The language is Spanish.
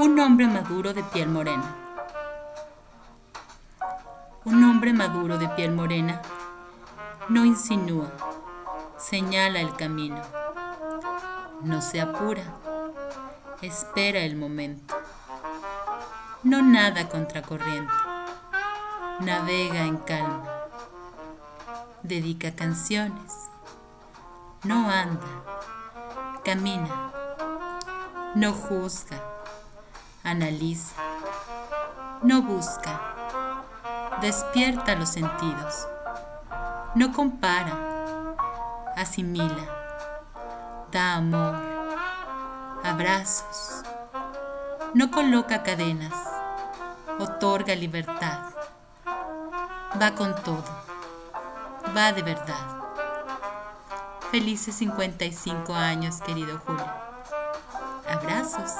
Un hombre maduro de piel morena. Un hombre maduro de piel morena no insinúa, señala el camino. No se apura, espera el momento. No nada contracorriente, navega en calma. Dedica canciones, no anda, camina, no juzga analiza, no busca, despierta los sentidos, no compara, asimila, da amor, abrazos, no coloca cadenas, otorga libertad, va con todo, va de verdad. Felices 55 años, querido Julio. Abrazos.